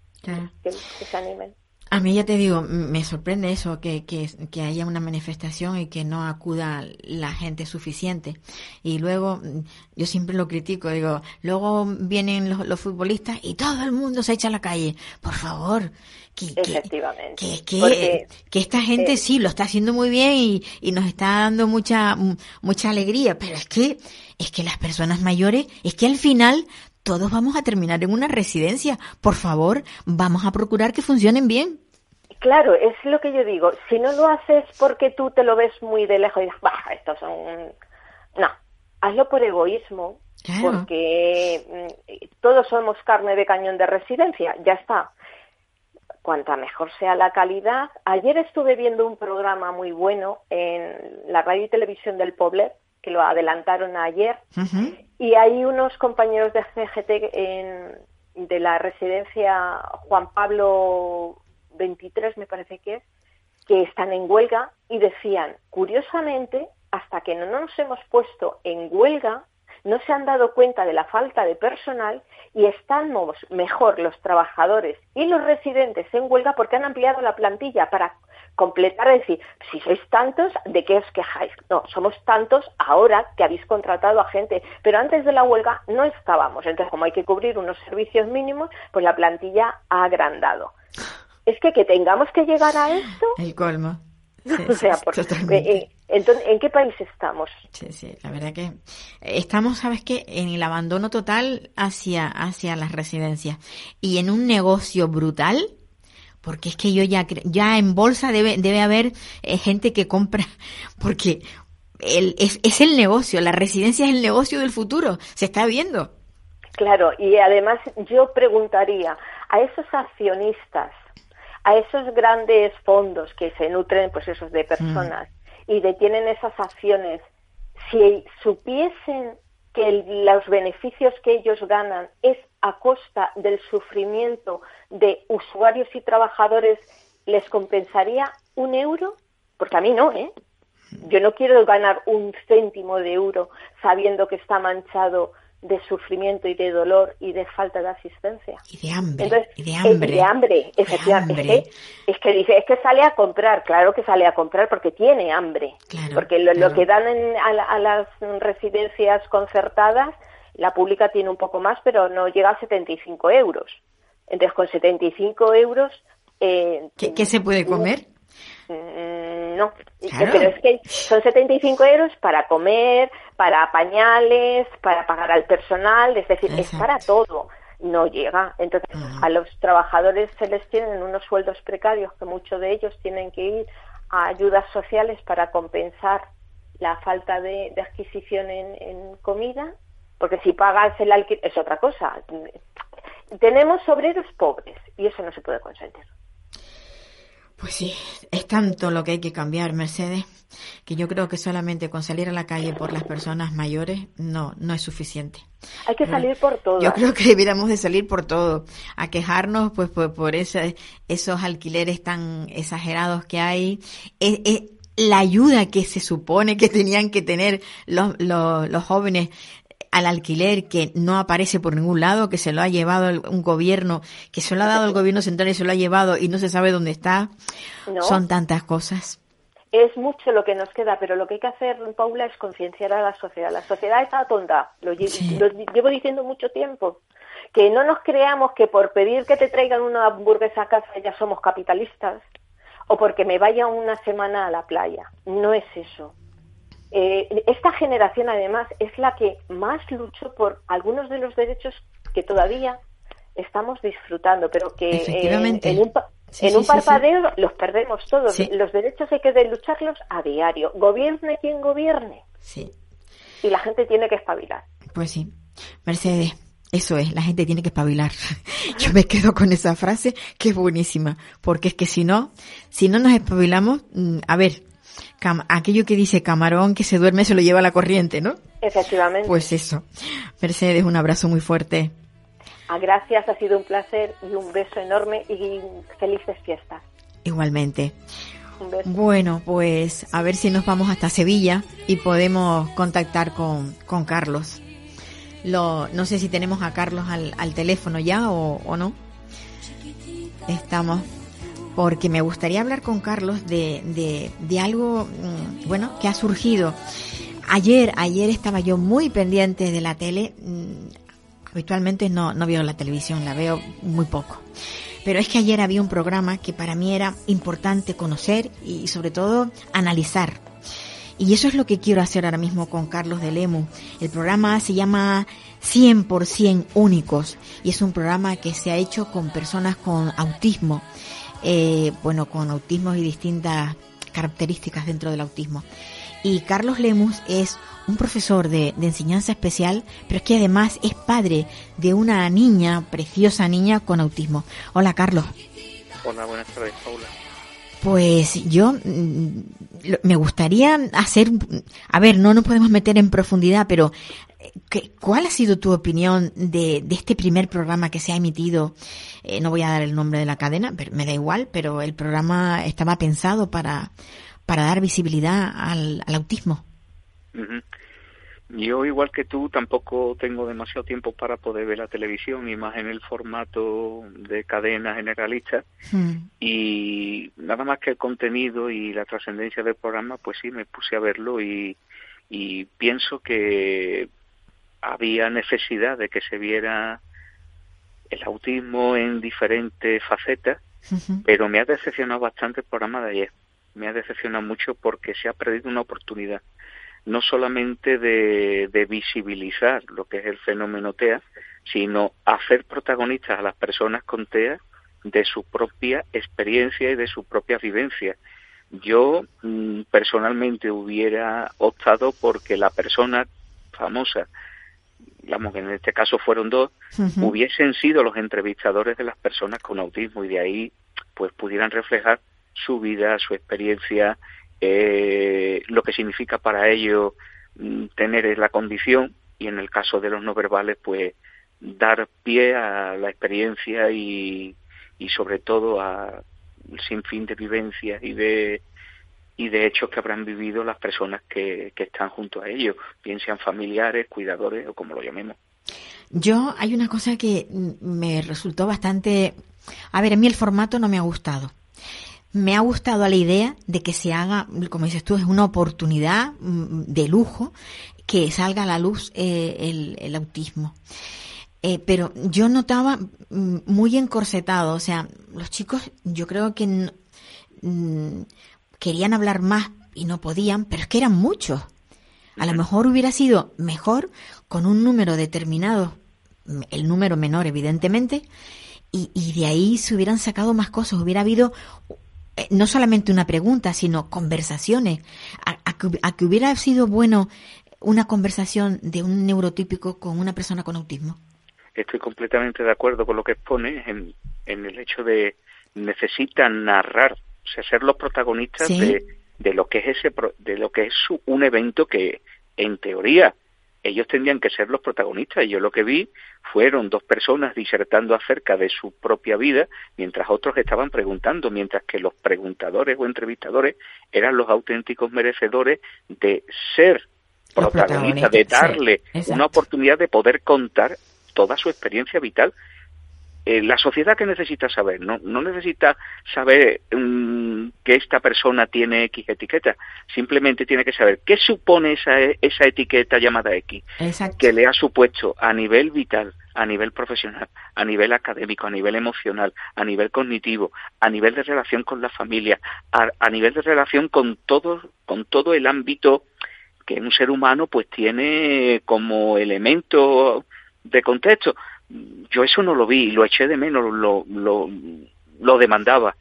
que se animen. A mí ya te digo, me sorprende eso, que, que, que, haya una manifestación y que no acuda la gente suficiente. Y luego, mm, yo siempre lo critico, digo, luego vienen los, futbolistas y todo el mundo se echa a la calle. Por favor, que, Efectivamente. Que, que, esta gente sí lo está haciendo muy bien y, y nos está dando mucha, mucha alegría, pero es que, es que las personas mayores, es que al final todos vamos a terminar en una residencia. Por favor, vamos a procurar que funcionen bien. Claro, es lo que yo digo. Si no lo haces porque tú te lo ves muy de lejos y dices, bah, estos son... No, hazlo por egoísmo, porque mm, todos somos carne de cañón de residencia, ya está. Cuanta mejor sea la calidad. Ayer estuve viendo un programa muy bueno en la radio y televisión del Poblet, que lo adelantaron ayer, y hay unos compañeros de CGT en, de la residencia Juan Pablo 23 me parece que es, que están en huelga y decían, curiosamente, hasta que no nos hemos puesto en huelga, no se han dado cuenta de la falta de personal y estamos mejor los trabajadores y los residentes en huelga porque han ampliado la plantilla para completar, decir, si sois tantos, ¿de qué os quejáis? No, somos tantos ahora que habéis contratado a gente, pero antes de la huelga no estábamos. Entonces, como hay que cubrir unos servicios mínimos, pues la plantilla ha agrandado es que que tengamos que llegar a esto. El colmo. o sea, eh, eh, entonces, ¿en qué país estamos? Sí, sí, la verdad que estamos, ¿sabes qué? En el abandono total hacia, hacia las residencias y en un negocio brutal, porque es que yo ya, ya en bolsa debe, debe haber eh, gente que compra, porque el, es, es el negocio, la residencia es el negocio del futuro, se está viendo. Claro, y además yo preguntaría a esos accionistas, a esos grandes fondos que se nutren, pues esos de personas y detienen esas acciones, si supiesen que los beneficios que ellos ganan es a costa del sufrimiento de usuarios y trabajadores, ¿les compensaría un euro? Porque a mí no, ¿eh? Yo no quiero ganar un céntimo de euro sabiendo que está manchado de sufrimiento y de dolor y de falta de asistencia. Y de hambre. y de hambre. de hambre, efectivamente. Es, que, dice, es que sale a comprar, claro que sale a comprar porque tiene hambre. porque lo, que dan a, las residencias concertadas, la pública tiene un poco más, pero no llega a 75 euros. Entonces, con 75 euros... Eh, ¿Qué, se puede comer? Mm, no, pero es que son 75 euros para comer, para pañales, para pagar al personal, es decir, es para todo. No llega. Entonces, a los trabajadores se les tienen unos sueldos precarios que muchos de ellos tienen que ir a ayudas sociales para compensar la falta de, adquisición en, en, comida, porque si pagas el alquiler es otra cosa. Tenemos obreros pobres y eso no se puede consentir. Pues sí, es tanto lo que hay que cambiar, Mercedes, que yo creo que solamente con salir a la calle por las personas mayores no, no es suficiente. Hay que salir por todo. Yo creo que debiéramos de salir por todo, a quejarnos pues por, por ese, esos alquileres tan exagerados que hay. la ayuda que se supone que tenían que tener los, los, los jóvenes al alquiler que no aparece por ningún lado, que se lo ha llevado un gobierno, que se lo ha dado el gobierno central y se lo ha llevado y no se sabe dónde está. Son tantas cosas. Es mucho lo que nos queda, pero lo que hay que hacer, Paula, es concienciar a la sociedad. La sociedad está tonta, lo, llevo diciendo mucho tiempo. Que no nos creamos que por pedir que te traigan una hamburguesa a casa ya somos capitalistas o porque me vaya una semana a la playa. No es eso. Eh, esta generación, además, es la que más luchó por algunos de los derechos que todavía estamos disfrutando, pero que eh, en un, en un parpadeo los perdemos todos. Los derechos hay que lucharlos a diario, gobierne quien gobierne. Sí. Y la gente tiene que espabilar. Pues sí. Mercedes, eso es, la gente tiene que espabilar. Yo me quedo con esa frase que es buenísima, porque es que si no, si no nos espabilamos, mm, a ver, aquello que dice camarón que se duerme se lo lleva la corriente, ¿no? Efectivamente. Pues eso. Mercedes, un abrazo muy fuerte. Ah, gracias, ha sido un placer y un beso enorme y felices fiestas. Igualmente. Un beso. Bueno, pues a ver si nos vamos hasta Sevilla y podemos contactar con, con Carlos. Lo, no sé si tenemos a Carlos al, al teléfono ya o, o no. Estamos porque me gustaría hablar con Carlos de, de, algo, mm, bueno, que ha surgido. Ayer, ayer estaba yo muy pendiente de la tele. Mm, habitualmente no, no veo la televisión, la veo muy poco. Pero es que ayer había un programa que para mí era importante conocer y sobre todo analizar. Y eso es lo que quiero hacer ahora mismo con Carlos de Lemu. El programa se llama 100% únicos y es un programa que se ha hecho con personas con autismo eh, bueno, con autismo y distintas características dentro del autismo. Y Carlos Lemus es un profesor de, enseñanza especial, pero es que además es padre de una niña, preciosa niña con autismo. Hola, Carlos. Hola, buenas tardes, Paula. Pues yo mm, me gustaría hacer, a ver, no nos podemos meter en profundidad, pero ¿Cuál ha sido tu opinión de, este primer programa que se ha emitido? Eh, no voy a dar el nombre de la cadena, pero me da igual, pero el programa estaba pensado para, para dar visibilidad al, autismo. Yo, igual que tú, tampoco tengo demasiado tiempo para poder ver la televisión y más en el formato de cadena generalista. Hmm. Y nada más que el contenido y la trascendencia del programa, pues sí, me puse a verlo y, y pienso que había necesidad de que se viera el autismo en diferentes facetas, pero me ha decepcionado bastante el programa de ayer. Me ha decepcionado mucho porque se ha perdido una oportunidad, no solamente de, de visibilizar lo que es el fenómeno TEA, sino hacer protagonistas a las personas con TEA de su propia experiencia y de su propia vivencia. Yo mm, personalmente hubiera optado porque la persona famosa digamos que en este caso fueron dos, hubiesen sido los entrevistadores de las personas con autismo y de ahí pues pudieran reflejar su vida, su experiencia, eh, lo que significa para ellos mm, tener la condición y en el caso de los no verbales pues dar pie a la experiencia y, y sobre todo a sinfín de vivencias y de y de hechos que habrán vivido las personas que, que están junto a ellos, bien sean familiares, cuidadores o como lo llamemos. Yo hay una cosa que me resultó bastante... A ver, a mí el formato no me ha gustado. Me ha gustado la idea de que se haga, como dices tú, es una oportunidad mm, de lujo que salga a la luz eh, el, autismo. Eh, pero yo notaba mm, muy encorsetado, o sea, los chicos yo creo que mm, querían hablar más y no podían, pero es que eran muchos. A lo mejor hubiera sido mejor con un número determinado, el número menor evidentemente, y, de ahí se hubieran sacado más cosas, hubiera habido eh, no solamente una pregunta, sino conversaciones. A, que, hubiera sido bueno una conversación de un neurotípico con una persona con autismo. Estoy completamente de acuerdo con lo que expones en, en el hecho de necesitan narrar o sea, ser los protagonistas de, de, lo que es ese de lo que es un evento que en teoría ellos tendrían que ser los protagonistas. Y yo lo que vi fueron dos personas disertando acerca de su propia vida, mientras otros estaban preguntando, mientras que los preguntadores o entrevistadores eran los auténticos merecedores de ser protagonistas, de darle una oportunidad de poder contar toda su experiencia vital. Eh, la sociedad que necesita saber, no, no necesita saber mm, que esta persona tiene X etiqueta, simplemente tiene que saber qué supone esa, esa etiqueta llamada X, que le ha supuesto a nivel vital, a nivel profesional, a nivel académico, a nivel emocional, a nivel cognitivo, a nivel de relación con la familia, a, a nivel de relación con todo, con todo el ámbito que un ser humano pues tiene como elemento de contexto. Yo eso no lo vi, lo eché de menos, lo, lo, lo demandaba.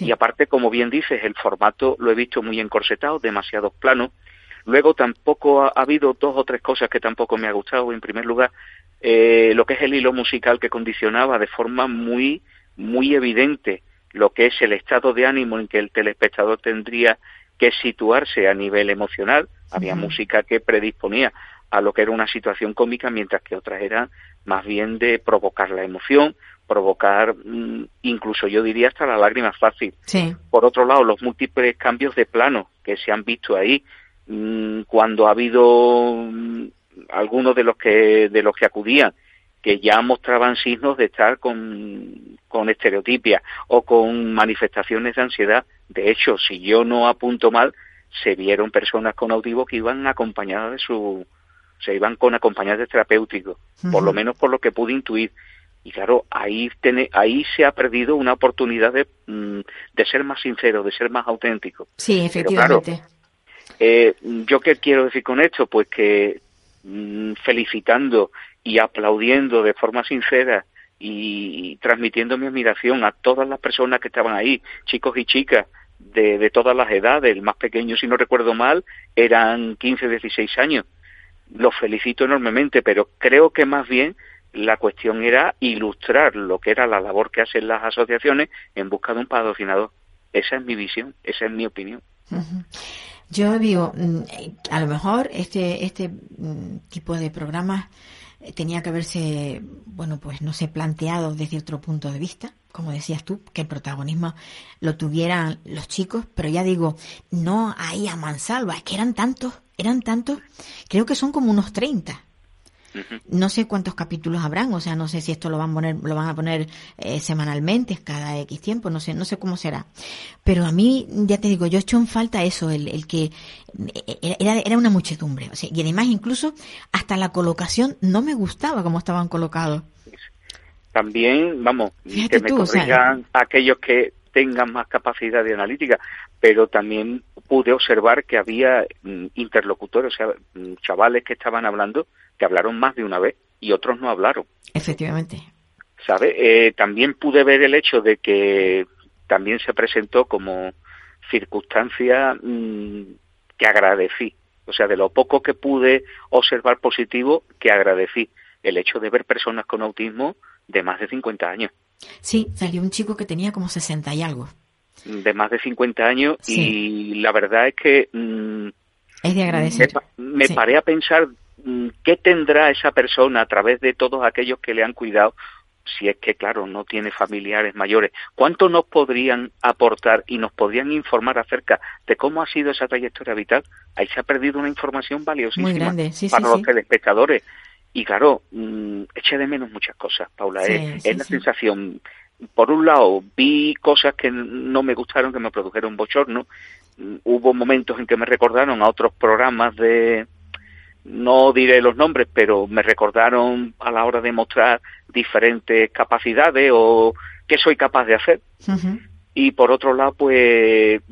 Y aparte, como bien dices, el formato lo he visto muy encorsetado, demasiados planos. Luego tampoco ha, habido dos o tres cosas que tampoco me ha gustado. En primer lugar, eh, lo que es el hilo musical que condicionaba de forma muy, muy evidente lo que es el estado de ánimo en que el telespectador tendría que situarse a nivel emocional. Había música que predisponía a lo que era una situación cómica, mientras que otras eran más bien de provocar la emoción, provocar mm, incluso yo diría hasta la lágrima fácil. Por otro lado, los múltiples cambios de plano que se han visto ahí, mm, cuando ha habido mm, algunos de los que de los que acudían que ya mostraban signos de estar con, con estereotipia o con manifestaciones de ansiedad. De hecho, si yo no apunto mal, se vieron personas con autismo que iban acompañadas de su se iban con acompañantes terapéuticos, por lo menos por lo que pude intuir. Y claro, ahí, tiene, ahí se ha perdido una oportunidad de, mm, de ser más sincero, de ser más auténtico. Sí, efectivamente. eh, ¿Yo qué quiero decir con esto? Pues que mm, felicitando y aplaudiendo de forma sincera y, transmitiendo mi admiración a todas las personas que estaban ahí, chicos y chicas, de, de, todas las edades. El más pequeño, si no recuerdo mal, eran 15, 16 años los felicito enormemente, pero creo que más bien la cuestión era ilustrar lo que era la labor que hacen las asociaciones en busca de un patrocinador. Esa es mi visión, esa es mi opinión. Yo digo, mm, a lo mejor este, este mm, tipo de programas tenía que haberse, bueno, pues no sé, planteado desde otro punto de vista, como decías tú, que el protagonismo lo tuvieran los chicos, pero ya digo, no ahí a mansalva, es que eran tantos eran tantos, creo que son como unos 30. No sé cuántos capítulos habrán, o sea, no sé si esto lo van a poner, lo van a poner eh, semanalmente, cada X tiempo, no sé, no sé cómo será. Pero a mí, ya te digo, yo he hecho en falta eso, el, el que eh, era, era una muchedumbre. O sea, y además incluso hasta la colocación no me gustaba como estaban colocados. También, vamos, que me corrijan aquellos que tengan más capacidad de analítica, pero también pude observar que había mm, interlocutores, o sea, mm, chavales que estaban hablando, que hablaron más de una vez y otros no hablaron. Efectivamente. ¿Sabe? Eh, también pude ver el hecho de que también se presentó como circunstancia mm, que agradecí. O sea, de lo poco que pude observar positivo, que agradecí. el hecho de ver personas con autismo de más de 50 años. Sí, salió un chico que tenía como 60 y algo. De más de 50 años y la verdad es que... Mm, es de agradecer. Me, paré a pensar mm, qué tendrá esa persona a través de todos aquellos que le han cuidado si es que, claro, no tiene familiares mayores, ¿cuánto nos podrían aportar y nos podrían informar acerca de cómo ha sido esa trayectoria vital? Ahí se ha perdido una información valiosísima Muy grande. para los telespectadores. Y claro, mm, eché de menos muchas cosas, Paula. es, la sensación. Por un lado, vi cosas que no me gustaron, que me produjeron bochorno. Hubo momentos en que me recordaron a otros programas de, no diré los nombres, pero me recordaron a la hora de mostrar diferentes capacidades o qué soy capaz de hacer. Y por otro lado, pues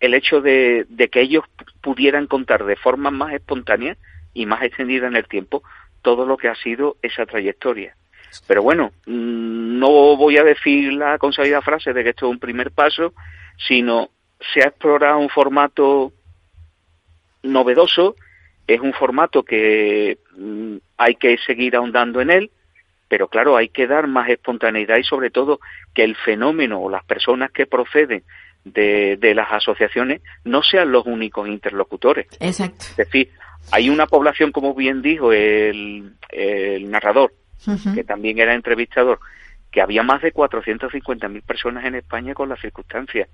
el hecho de, que ellos pudieran contar de forma más espontánea y más extendida en el tiempo todo lo que ha sido esa trayectoria. Pero bueno, mm, no voy a decir la consabida frase de que esto es un primer paso, sino se ha explorado un formato novedoso, es un formato que mm, hay que seguir ahondando en él, pero claro, hay que dar más espontaneidad y sobre todo que el fenómeno o las personas que proceden de, de las asociaciones no sean los únicos interlocutores. Exacto. Es decir, hay una población, como bien dijo el, el narrador, que también era entrevistador, que había más de 450.000 personas en España con las circunstancias.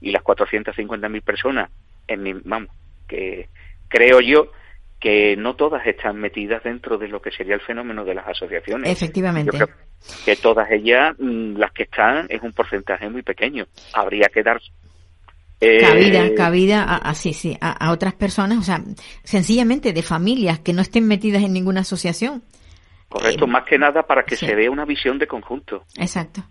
Y las 450.000 personas, en mi, vamos, que creo yo que no todas están metidas dentro de lo que sería el fenómeno de las asociaciones. Efectivamente. que todas ellas, mm, las que están, es un porcentaje muy pequeño. Habría que dar eh, cabida, cabida a, sí, sí, a, otras personas, o sea, sencillamente de familias que no estén metidas en ninguna asociación. Correcto, más que nada para que se vea una visión de conjunto. Exacto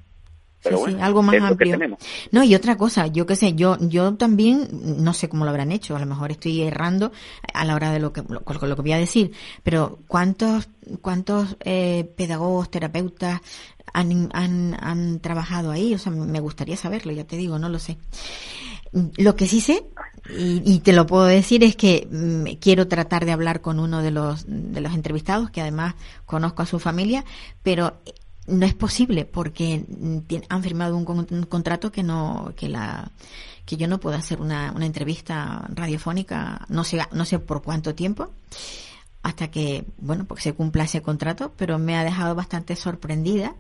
sí, algo más amplio. No, y otra cosa, yo qué sé, yo, yo también, no sé cómo lo habrán hecho, a lo mejor estoy errando a la hora de lo que, lo, lo que voy a decir, pero ¿cuántos, cuántos eh, pedagogos, terapeutas han, han, han trabajado ahí? O sea, me gustaría saberlo, ya te digo, no lo sé. Lo que sí sé, y, y, te lo puedo decir, es que mm, quiero tratar de hablar con uno de los, de los entrevistados, que además conozco a su familia, pero no es posible porque han firmado un, contrato que no que la que yo no puedo hacer una, una entrevista radiofónica no sé no sé por cuánto tiempo hasta que bueno porque se cumpla ese contrato pero me ha dejado bastante sorprendida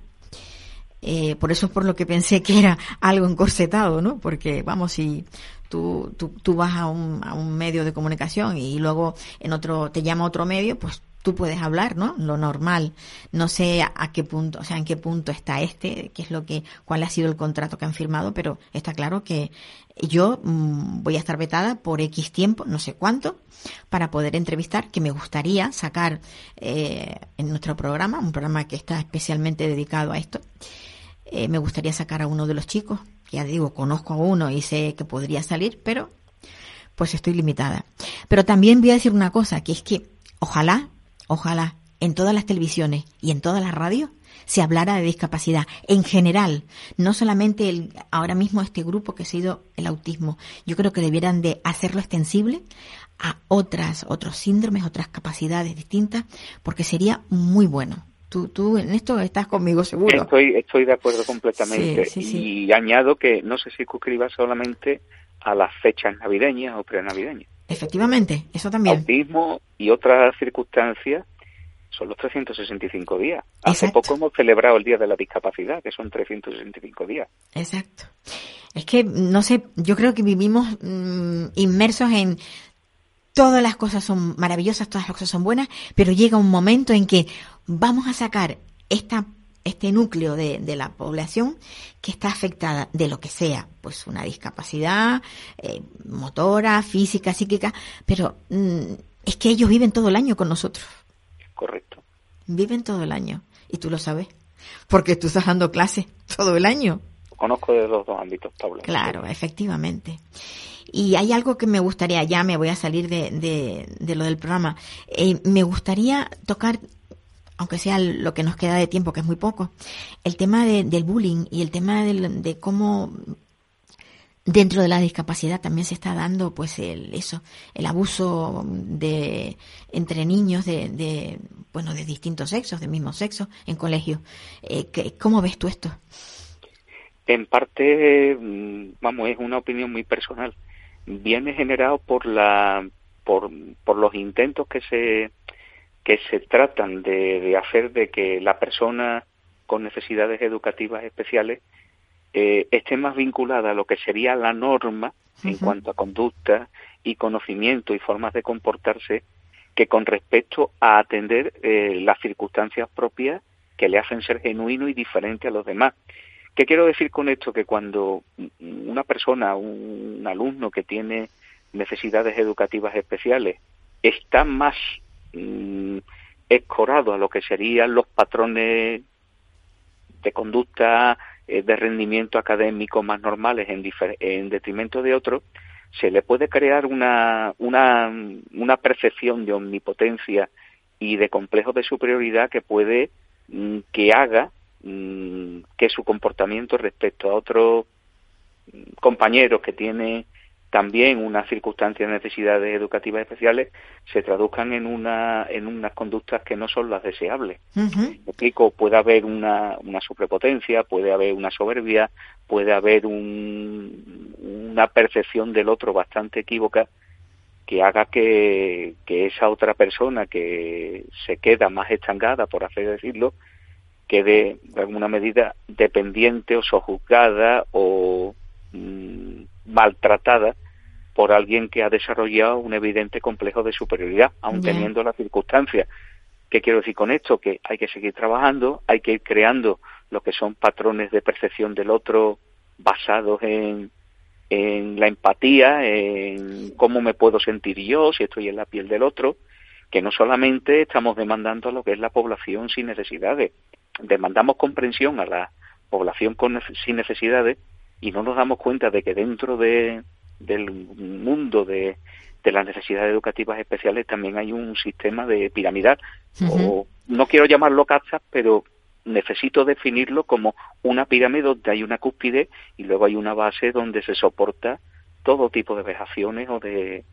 eh, por eso es por lo que pensé que era algo encorsetado no porque vamos si tú, tú, tú vas a un, a un medio de comunicación y luego en otro te llama otro medio pues tú puedes hablar, ¿no? Lo normal. No sé a, qué punto, o sea, en qué punto está este, qué es lo que, cuál ha sido el contrato que han firmado, pero está claro que yo mm, voy a estar vetada por X tiempo, no sé cuánto, para poder entrevistar, que me gustaría sacar eh, en nuestro programa, un programa que está especialmente dedicado a esto. Eh, me gustaría sacar a uno de los chicos, ya digo, conozco a uno y sé que podría salir, pero pues estoy limitada. Pero también voy a decir una cosa, que es que ojalá ojalá en todas las televisiones y en todas las radios se hablara de discapacidad en general, no solamente el, ahora mismo este grupo que ha sido el autismo. Yo creo que debieran de hacerlo extensible a otras, otros síndromes, otras capacidades distintas, porque sería muy bueno. Tú, tú en esto estás conmigo seguro. Estoy, estoy de acuerdo completamente. y añado que no se circunscriba solamente a las fechas navideñas o prenavideñas. Efectivamente, eso también. Autismo y otras circunstancias son los 365 días. Hace poco hemos celebrado el Día de la Discapacidad, que son 365 días. Exacto. Es que, no sé, yo creo que vivimos mm, inmersos en todas las cosas son maravillosas, todas las cosas son buenas, pero llega un momento en que vamos a sacar esta este núcleo de, de, la población que está afectada de lo que sea, pues una discapacidad eh, motora, física, psíquica, pero mm, es que ellos viven todo el año con nosotros. Correcto. Viven todo el año y tú lo sabes, porque tú estás dando clases todo el año. Conozco de los dos ámbitos, Pablo. Claro, efectivamente. Y hay algo que me gustaría, ya me voy a salir de, de, de lo del programa, eh, me gustaría tocar aunque sea lo que nos queda de tiempo, que es muy poco, el tema del bullying y el tema de cómo dentro de la discapacidad también se está dando pues el eso el abuso de entre niños de, de bueno de distintos sexos de mismo sexo en colegios eh, cómo ves tú esto en parte mm, vamos es una opinión muy personal. Viene generado por la por, por los intentos que se que se tratan de, de hacer de que la persona con necesidades educativas especiales eh, esté más vinculada a lo que sería la norma en cuanto a conducta y conocimiento y formas de comportarse que con respecto a atender eh, las circunstancias propias que le hacen ser genuino y diferente a los demás. ¿Qué quiero decir con esto? Que cuando una persona, un, alumno que tiene necesidades educativas especiales, está más mm, escorado a lo que serían los patrones de conducta eh, de rendimiento académico más normales en, en detrimento de otros, se le puede crear una, una, una percepción de omnipotencia y de complejo de superioridad que puede mm, que haga mm, que su comportamiento respecto a otros compañeros que tiene también unas circunstancias de necesidades educativas especiales se traduzcan en una en unas conductas que no son las deseables. explico, puede haber una, una sobrepotencia, puede haber una soberbia, puede haber un, una percepción del otro bastante equívoca que haga que, que esa otra persona que se queda más estancada, por así decirlo, quede de alguna medida dependiente o sojuzgada o mm, maltratada por alguien que ha desarrollado un evidente complejo de superioridad, aun teniendo las circunstancias. ¿Qué quiero decir con esto? Que hay que seguir trabajando, hay que ir creando lo que son patrones de percepción del otro basados en, en la empatía, en cómo me puedo sentir yo si estoy en la piel del otro, que no solamente estamos demandando lo que es la población sin necesidades, demandamos comprensión a la población con, sin necesidades y no nos damos cuenta de que dentro de, del mundo de, de las necesidades educativas especiales también hay un sistema de piramidal. o, no quiero llamarlo castas, pero necesito definirlo como una pirámide donde hay una cúspide y luego hay una base donde se soporta todo tipo de vejaciones o de,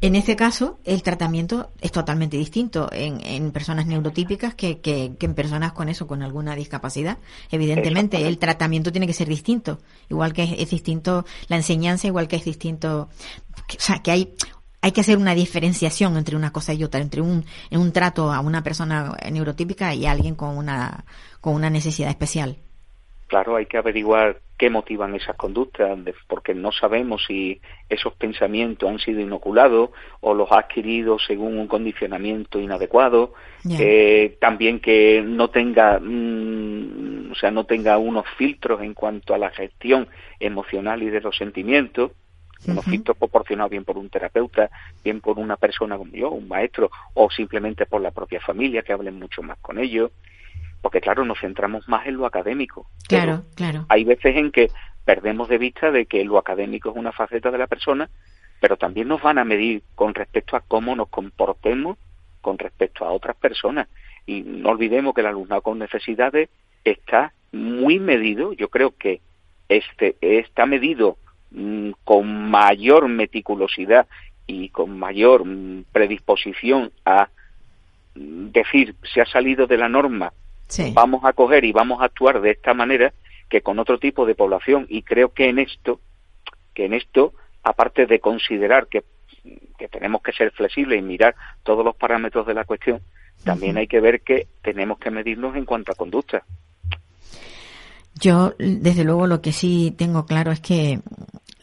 en este caso, el tratamiento es totalmente distinto en, en personas neurotípicas que, que, en personas con eso, con alguna discapacidad. Evidentemente, el tratamiento tiene que ser distinto. Igual que es, distinto la enseñanza, igual que es distinto. o sea, que hay hay que hacer una diferenciación entre una cosa y otra, entre un, en un trato a una persona neurotípica y a alguien con una, con una necesidad especial claro, hay que averiguar qué motivan esas conductas, porque no sabemos si esos pensamientos han sido inoculados o los ha adquirido según un condicionamiento inadecuado. Eh, también que no tenga, mm, o sea, no tenga unos filtros en cuanto a la gestión emocional y de los sentimientos. Unos filtros proporcionados bien por un terapeuta, bien por una persona como yo, un maestro, o simplemente por la propia familia, que hablen mucho más con ellos porque claro, nos centramos más en lo académico. Claro, claro. Hay veces en que perdemos de vista de que lo académico es una faceta de la persona, pero también nos van a medir con respecto a cómo nos comportemos con respecto a otras personas. Y no olvidemos que el alumnado con necesidades está muy medido, yo creo que este está medido mm, con mayor meticulosidad y con mayor mm, predisposición a mm, decir se ha salido de la norma vamos a coger y vamos a actuar de esta manera que con otro tipo de población. Y creo que en esto que en esto aparte de considerar que, que tenemos que ser flexibles y mirar todos los parámetros de la cuestión también hay que ver que tenemos que medirnos en cuanto a conducta. Yo desde luego lo que sí tengo claro es que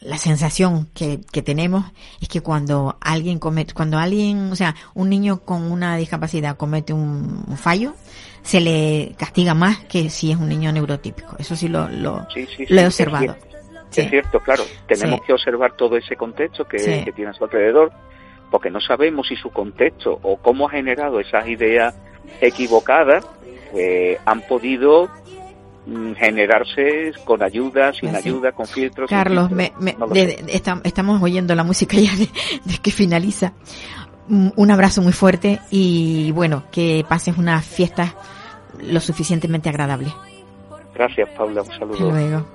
la sensación que, que, tenemos es que cuando alguien comete, cuando alguien, o sea, un niño con una discapacidad comete un, fallo, se le castiga más que si es un niño neurotípico. Eso sí lo, lo, he observado. Es cierto, claro. Tenemos que observar todo ese contexto que, que tiene a su alrededor, porque no sabemos si su contexto o cómo ha generado esas ideas equivocadas eh, han podido Mm, generarse con ayuda, sin ayuda, con filtros. Carlos, estamos oyendo la música ya de, que finaliza. Un abrazo muy fuerte y bueno, que pases unas fiestas lo suficientemente agradables. Gracias, Paula. Un saludo. luego.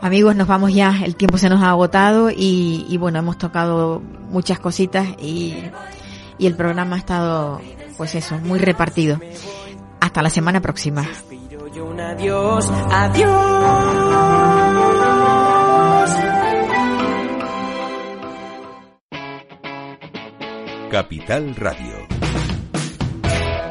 Amigos, nos vamos ya, el tiempo se nos ha agotado y, y bueno, hemos tocado muchas cositas y, y el programa ha estado, pues eso, muy repartido. Hasta la semana próxima. Adiós, adiós. Capital Radio.